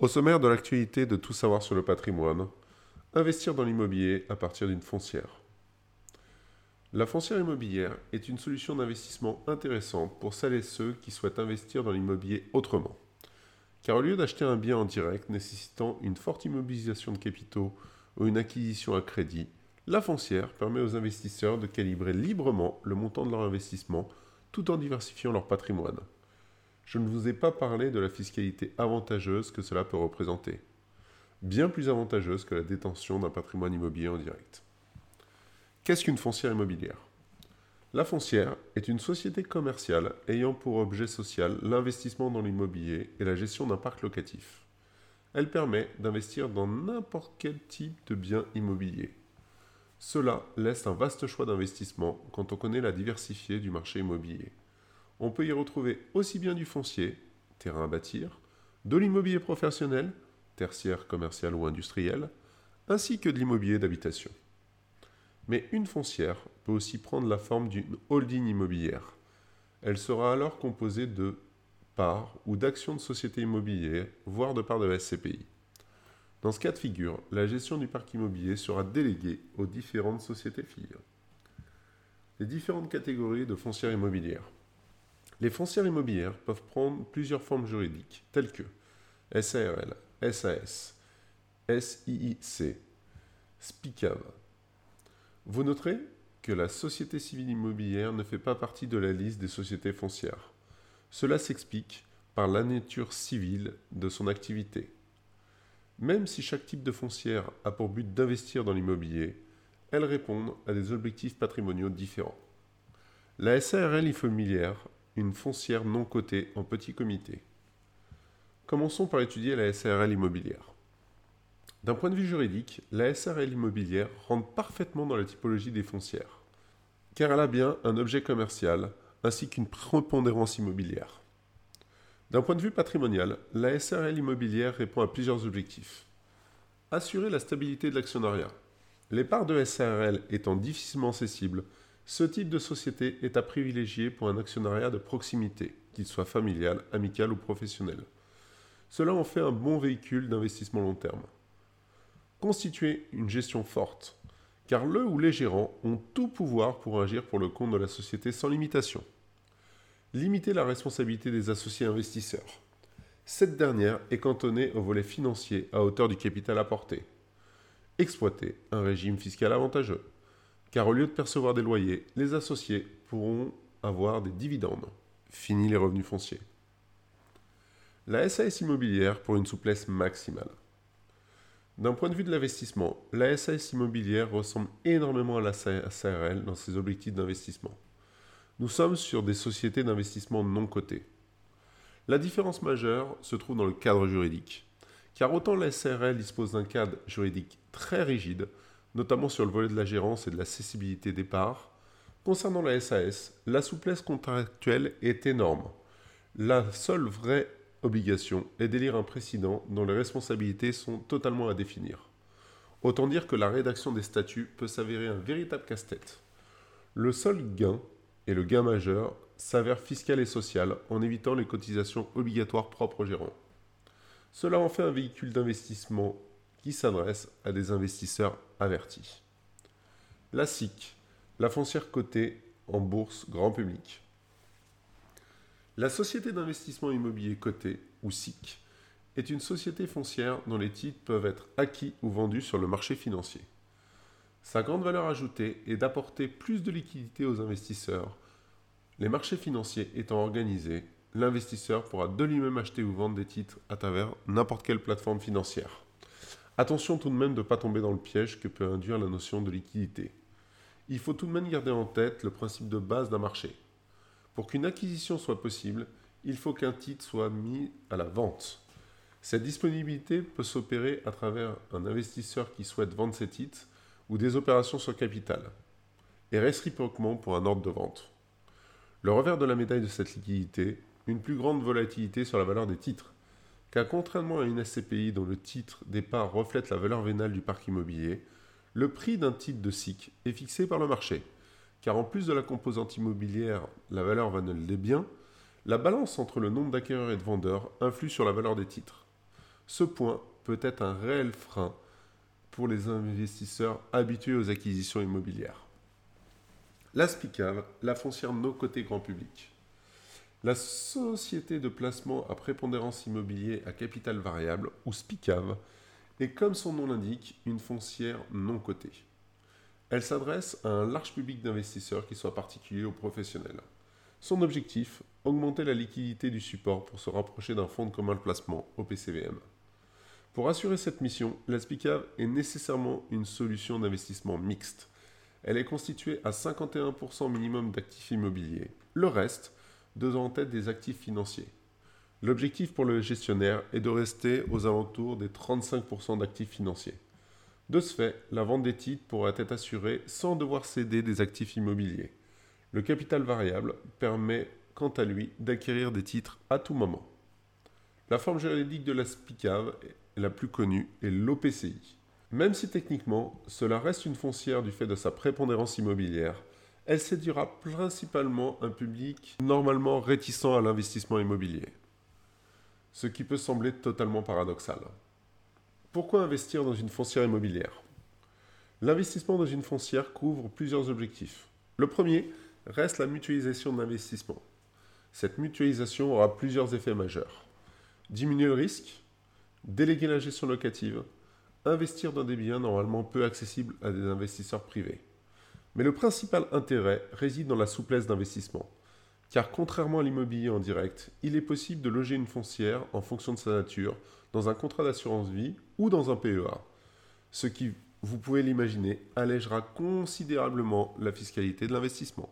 Au sommaire de l'actualité de tout savoir sur le patrimoine, investir dans l'immobilier à partir d'une foncière. La foncière immobilière est une solution d'investissement intéressante pour celles et ceux qui souhaitent investir dans l'immobilier autrement. Car au lieu d'acheter un bien en direct nécessitant une forte immobilisation de capitaux ou une acquisition à crédit, la foncière permet aux investisseurs de calibrer librement le montant de leur investissement tout en diversifiant leur patrimoine je ne vous ai pas parlé de la fiscalité avantageuse que cela peut représenter. Bien plus avantageuse que la détention d'un patrimoine immobilier en direct. Qu'est-ce qu'une foncière immobilière? La foncière est une société commerciale ayant pour objet social l'investissement dans l'immobilier et la gestion d'un parc locatif. Elle permet d'investir dans n'importe quel type de bien immobilier. Cela laisse un vaste choix d'investissement quand on connaît la diversifiée du marché immobilier on peut y retrouver aussi bien du foncier, terrain à bâtir, de l'immobilier professionnel, tertiaire, commercial ou industriel, ainsi que de l'immobilier d'habitation. Mais une foncière peut aussi prendre la forme d'une holding immobilière. Elle sera alors composée de parts ou d'actions de sociétés immobilières, voire de parts de SCPI. Dans ce cas de figure, la gestion du parc immobilier sera déléguée aux différentes sociétés filles. Les différentes catégories de foncières immobilières. Les foncières immobilières peuvent prendre plusieurs formes juridiques, telles que SARL, SAS, SIIC, SPICAV. Vous noterez que la société civile immobilière ne fait pas partie de la liste des sociétés foncières. Cela s'explique par la nature civile de son activité. Même si chaque type de foncière a pour but d'investir dans l'immobilier, elles répondent à des objectifs patrimoniaux différents. La SARL immobilière une foncière non cotée en petit comité. Commençons par étudier la SARL immobilière. D'un point de vue juridique, la SARL immobilière rentre parfaitement dans la typologie des foncières, car elle a bien un objet commercial ainsi qu'une prépondérance immobilière. D'un point de vue patrimonial, la SARL immobilière répond à plusieurs objectifs. Assurer la stabilité de l'actionnariat. Les parts de SARL étant difficilement cessibles, ce type de société est à privilégier pour un actionnariat de proximité, qu'il soit familial, amical ou professionnel. Cela en fait un bon véhicule d'investissement long terme. Constituer une gestion forte, car le ou les gérants ont tout pouvoir pour agir pour le compte de la société sans limitation. Limiter la responsabilité des associés investisseurs. Cette dernière est cantonnée au volet financier à hauteur du capital apporté. Exploiter un régime fiscal avantageux car au lieu de percevoir des loyers, les associés pourront avoir des dividendes. Fini les revenus fonciers. La SAS immobilière pour une souplesse maximale. D'un point de vue de l'investissement, la SAS immobilière ressemble énormément à la SARL dans ses objectifs d'investissement. Nous sommes sur des sociétés d'investissement non cotées. La différence majeure se trouve dans le cadre juridique, car autant la SARL dispose d'un cadre juridique très rigide, notamment sur le volet de la gérance et de la cessibilité des parts. Concernant la SAS, la souplesse contractuelle est énorme. La seule vraie obligation est d'élire un président dont les responsabilités sont totalement à définir. Autant dire que la rédaction des statuts peut s'avérer un véritable casse-tête. Le seul gain, et le gain majeur, s'avère fiscal et social en évitant les cotisations obligatoires propres aux gérants. Cela en fait un véhicule d'investissement qui s'adresse à des investisseurs avertis. La SIC, la foncière cotée en bourse grand public. La société d'investissement immobilier cotée, ou SIC, est une société foncière dont les titres peuvent être acquis ou vendus sur le marché financier. Sa grande valeur ajoutée est d'apporter plus de liquidité aux investisseurs. Les marchés financiers étant organisés, l'investisseur pourra de lui-même acheter ou vendre des titres à travers n'importe quelle plateforme financière. Attention tout de même de ne pas tomber dans le piège que peut induire la notion de liquidité. Il faut tout de même garder en tête le principe de base d'un marché. Pour qu'une acquisition soit possible, il faut qu'un titre soit mis à la vente. Cette disponibilité peut s'opérer à travers un investisseur qui souhaite vendre ses titres ou des opérations sur capital, et réciproquement pour un ordre de vente. Le revers de la médaille de cette liquidité, une plus grande volatilité sur la valeur des titres, car contrairement à une SCPI dont le titre départ reflète la valeur vénale du parc immobilier, le prix d'un titre de SIC est fixé par le marché, car en plus de la composante immobilière, la valeur vénale des biens, la balance entre le nombre d'acquéreurs et de vendeurs influe sur la valeur des titres. Ce point peut être un réel frein pour les investisseurs habitués aux acquisitions immobilières. La SPICAV, la foncière non côté grand public. La société de placement à prépondérance immobilier à capital variable, ou SPICAV, est comme son nom l'indique, une foncière non cotée. Elle s'adresse à un large public d'investisseurs, qui soient particuliers ou professionnels. Son objectif, augmenter la liquidité du support pour se rapprocher d'un fonds de commun de placement, au PCVM. Pour assurer cette mission, la SPICAV est nécessairement une solution d'investissement mixte. Elle est constituée à 51% minimum d'actifs immobiliers. Le reste, devant en tête des actifs financiers. L'objectif pour le gestionnaire est de rester aux alentours des 35% d'actifs financiers. De ce fait, la vente des titres pourra être assurée sans devoir céder des actifs immobiliers. Le capital variable permet, quant à lui, d'acquérir des titres à tout moment. La forme juridique de la SPICAV la plus connue est l'OPCI. Même si techniquement, cela reste une foncière du fait de sa prépondérance immobilière, elle séduira principalement un public normalement réticent à l'investissement immobilier. Ce qui peut sembler totalement paradoxal. Pourquoi investir dans une foncière immobilière? L'investissement dans une foncière couvre plusieurs objectifs. Le premier reste la mutualisation de. Cette mutualisation aura plusieurs effets majeurs. Diminuer le risque, déléguer la gestion locative, investir dans des biens normalement peu accessibles à des investisseurs privés. Mais le principal intérêt réside dans la souplesse d'investissement. Car contrairement à l'immobilier en direct, il est possible de loger une foncière en fonction de sa nature dans un contrat d'assurance vie ou dans un PEA. Ce qui, vous pouvez l'imaginer, allégera considérablement la fiscalité de l'investissement.